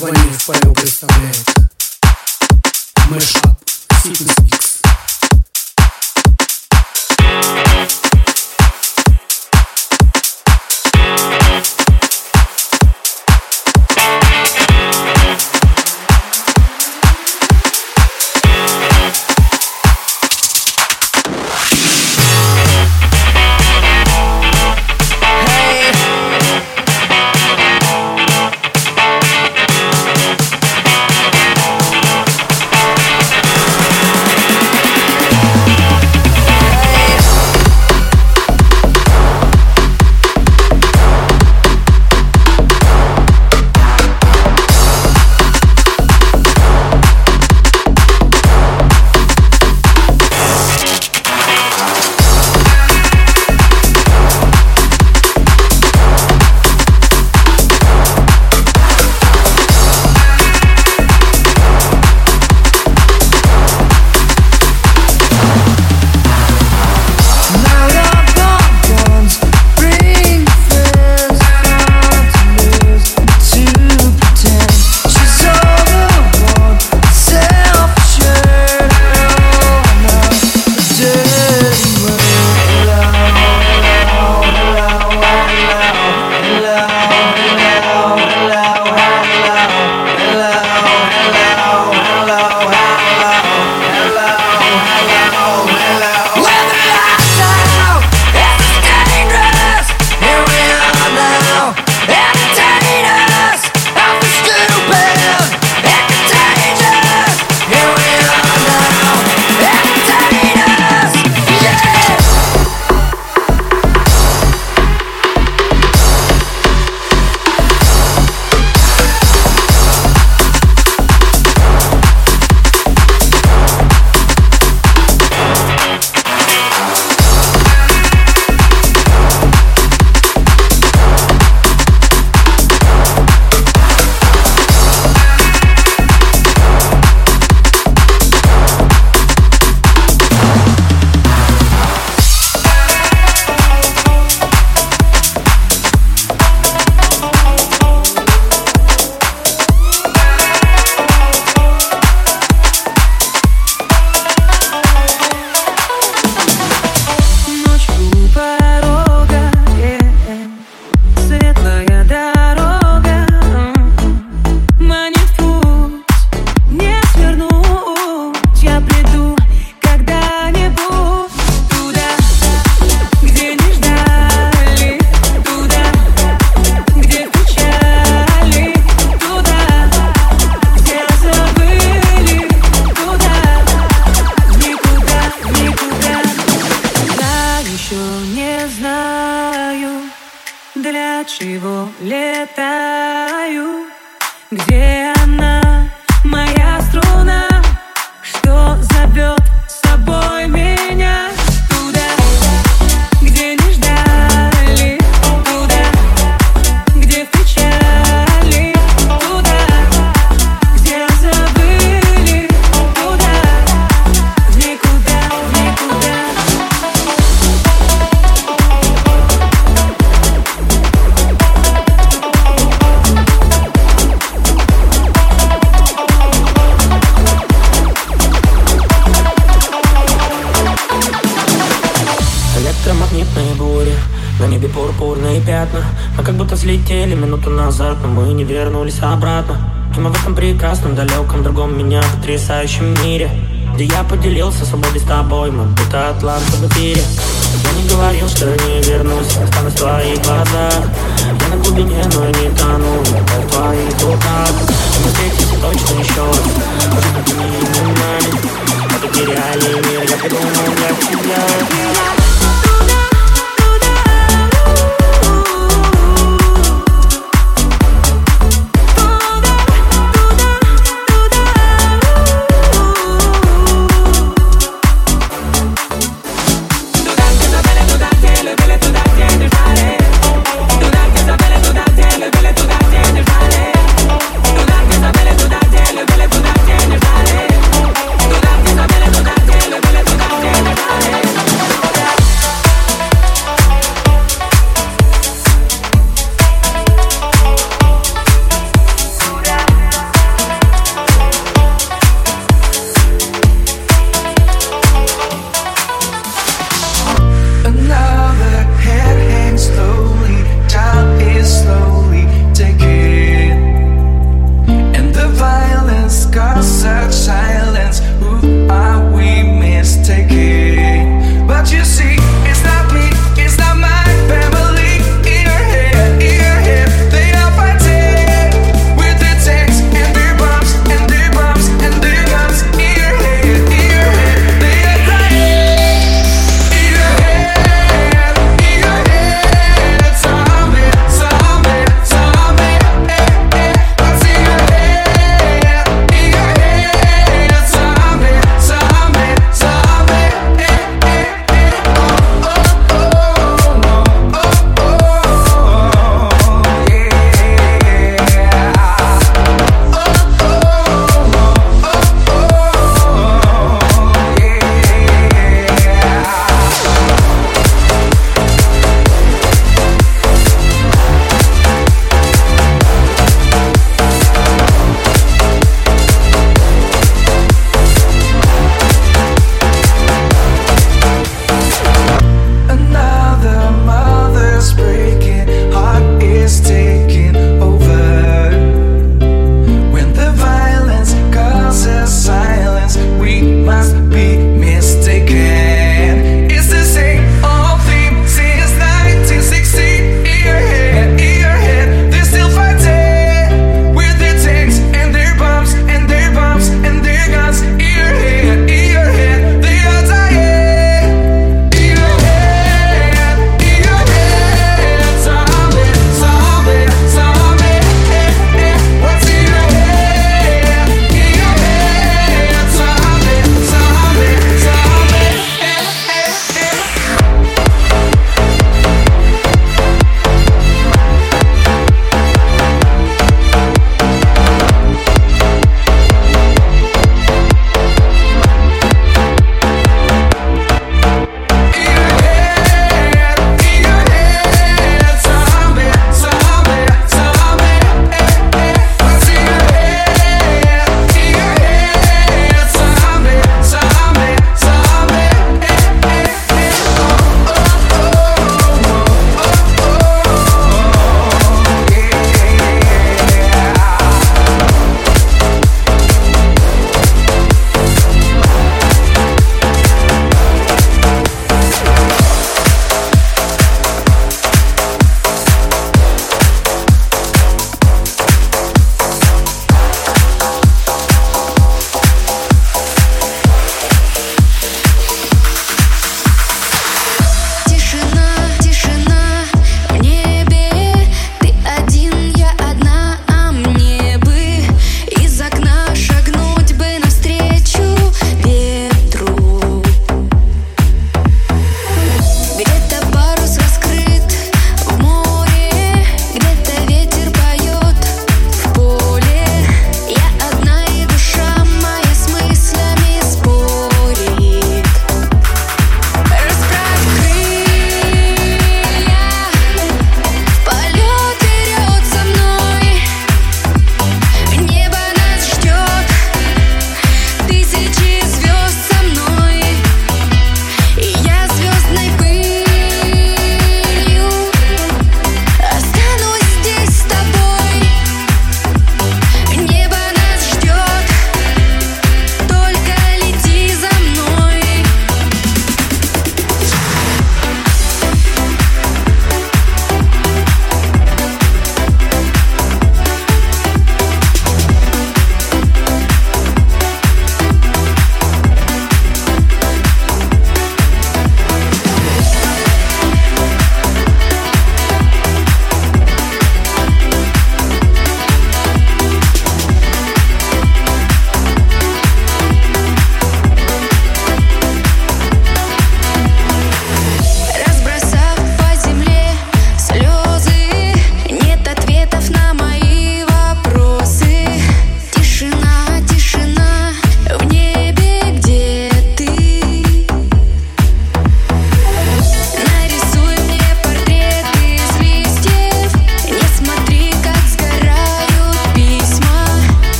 Ваниль Павел представляет Мэшап Фитнес Микс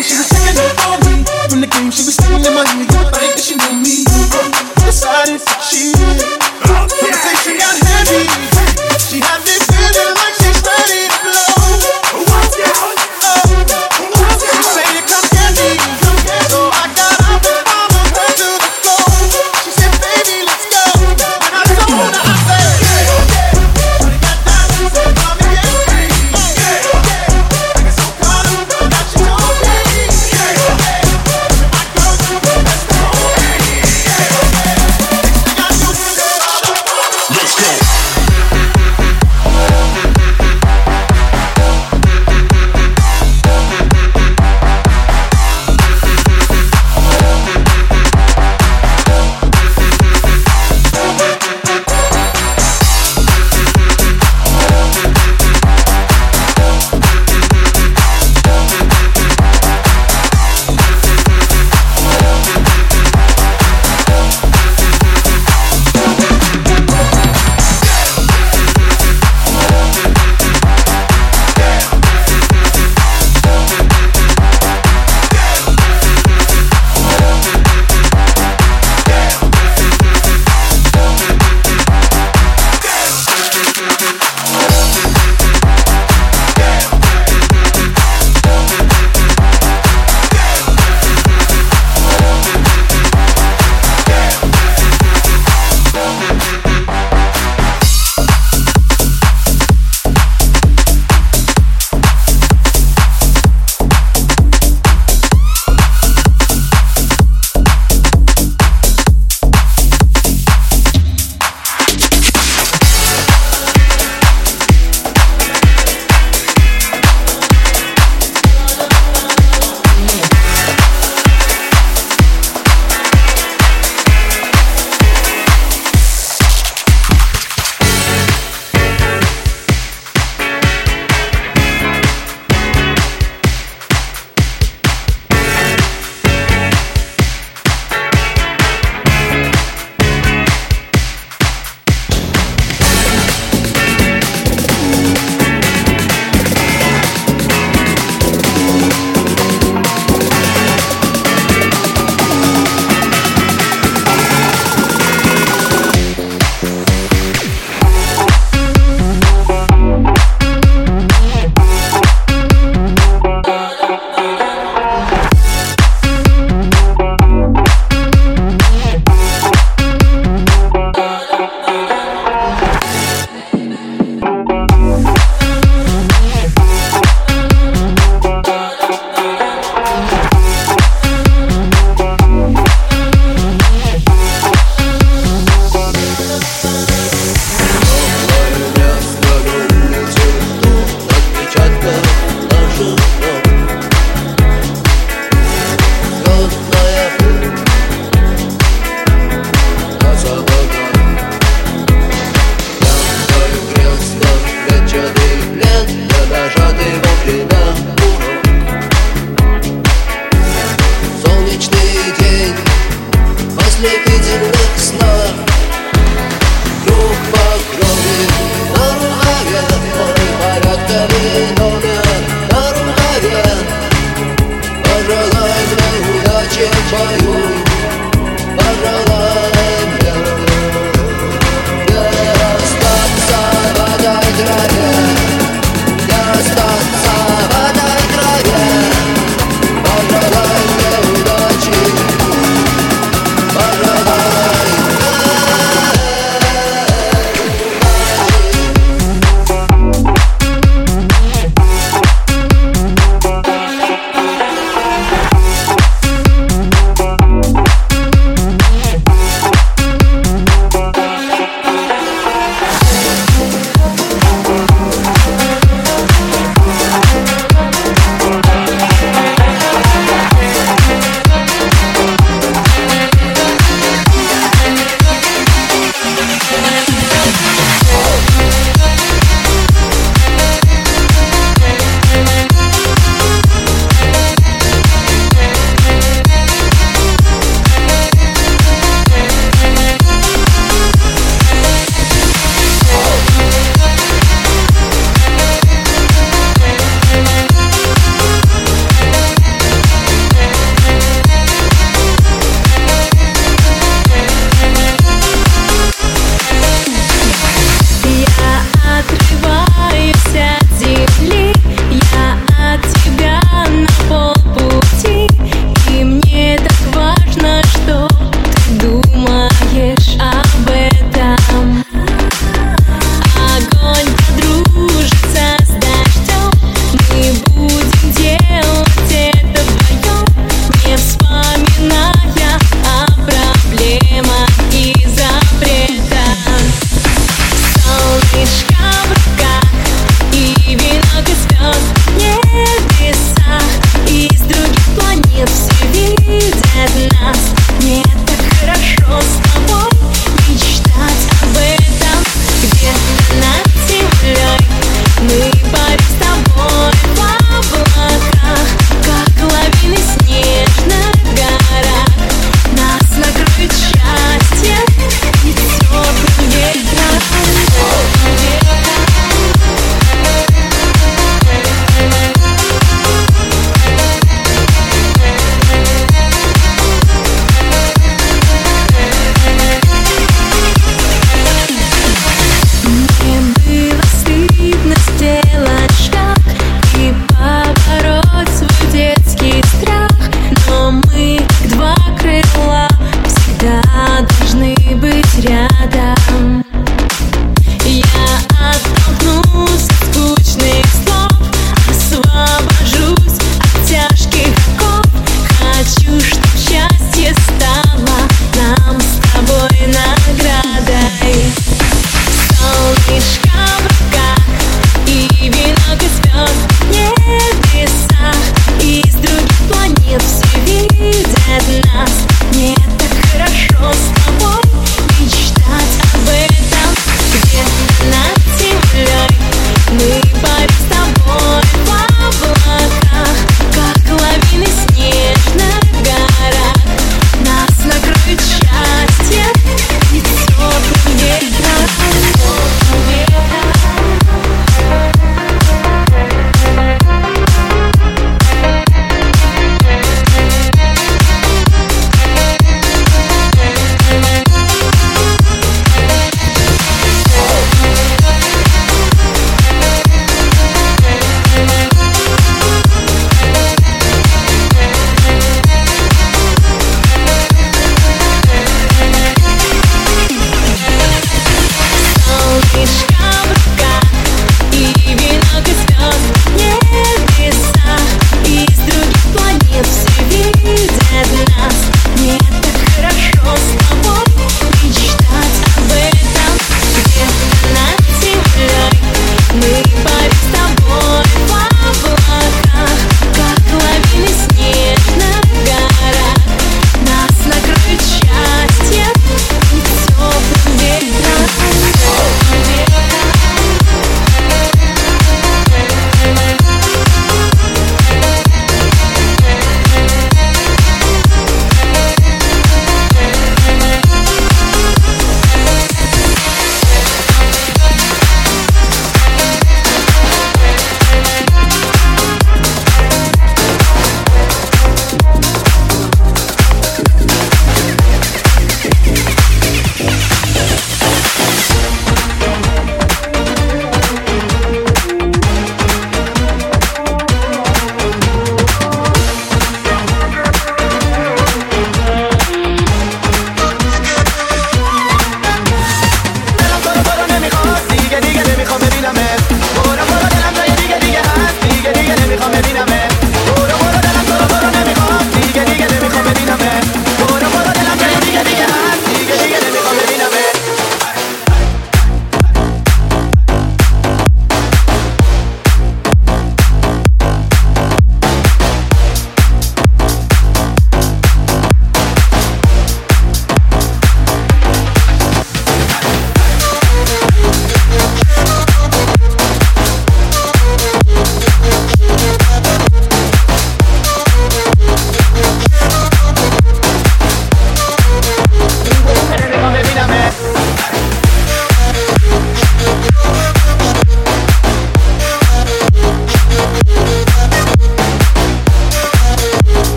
game, she was singing it for me. From the game, she was singing in my ear. Like that she knew me. Decided she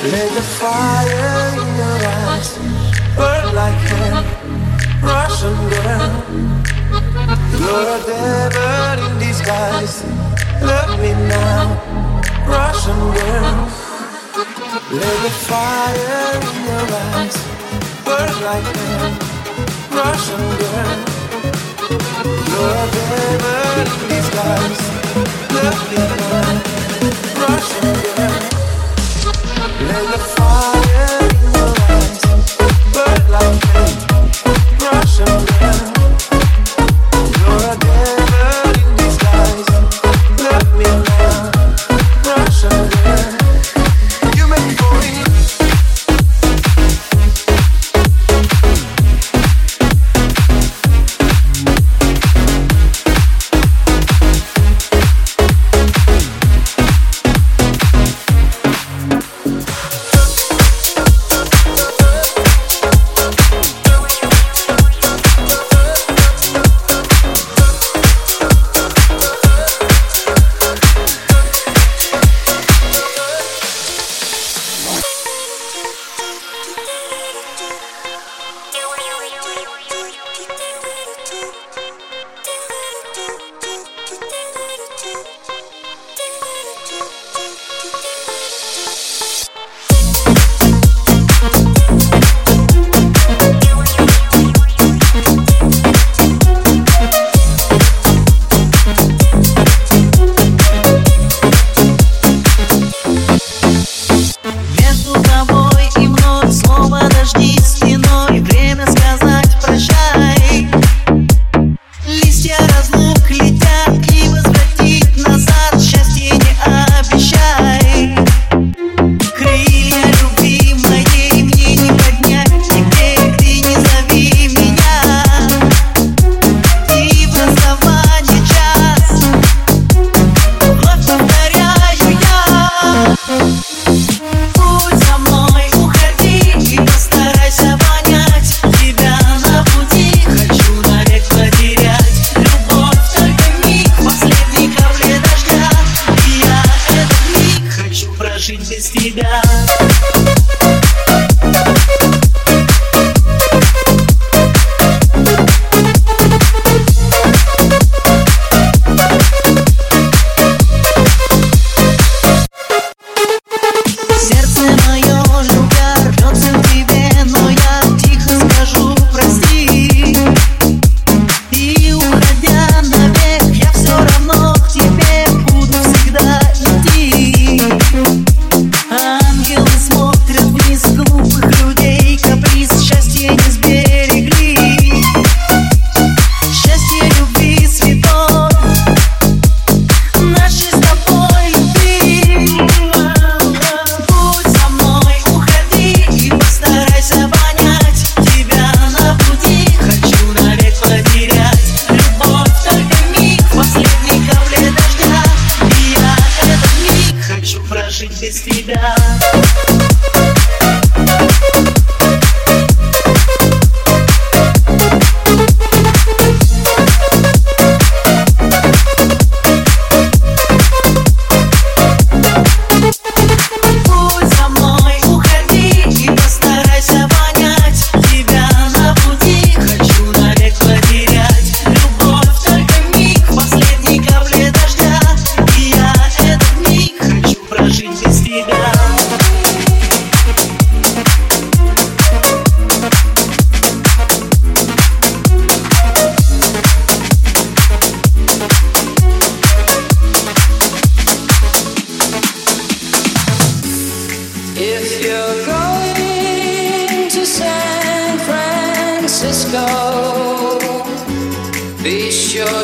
Let the fire in your eyes burn like hell, Russian girl. You're a devil in disguise. Love me now, Russian girl. Let the fire in your eyes burn like hell, Russian girl. You're a devil in disguise. Love me now, Russian girl in the fire.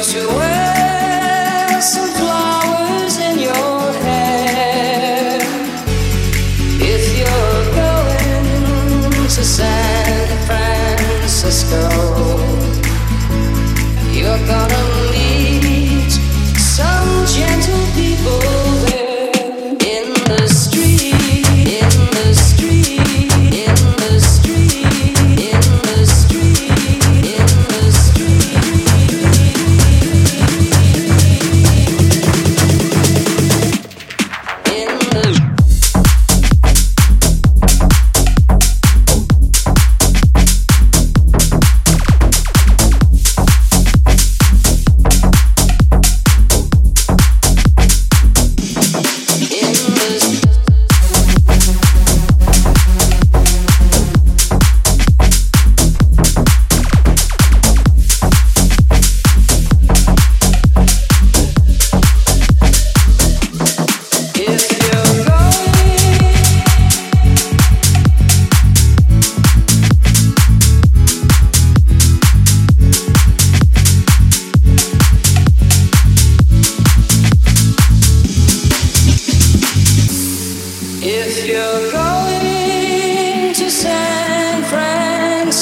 what you want.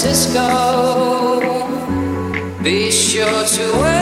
Francisco. Be sure to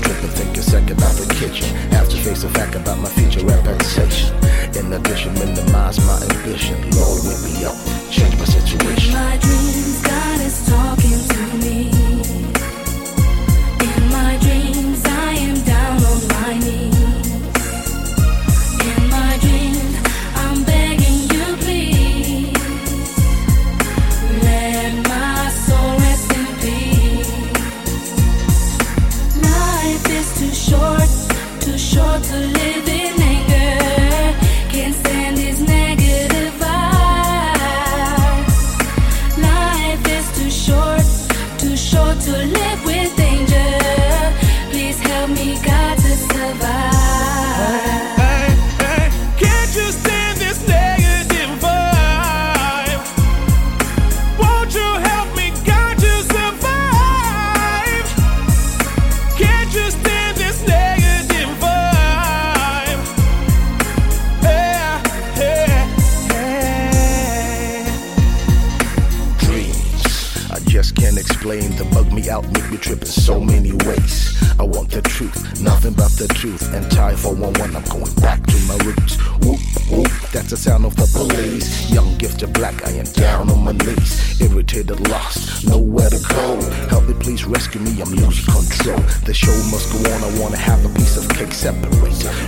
Stop tripping, think a second about the kitchen. Have to face the fact about my future reputation. In addition, minimize my ambition. Lord, wake me up, change my situation. my dreams, God is talking to the truth. And time for one one, I'm going back to my roots. Whoop, whoop, that's the sound of the police. Young gifted black, I am down on my knees. Irritated, lost, nowhere to go. Help me, please rescue me, I'm losing control. The show must go on, I wanna have a piece of cake separate.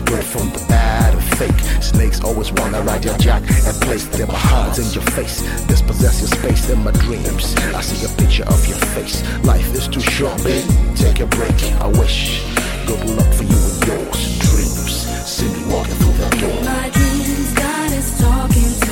Good from the bad and fake. Snakes always wanna ride your jack and place their behinds in your face. Dispossess your space in my dreams. I see a picture of your face. Life is too short, babe. Take a break. I wish. Good luck for you and yours. Dreams. Walking through that door. My dreams, God is talking.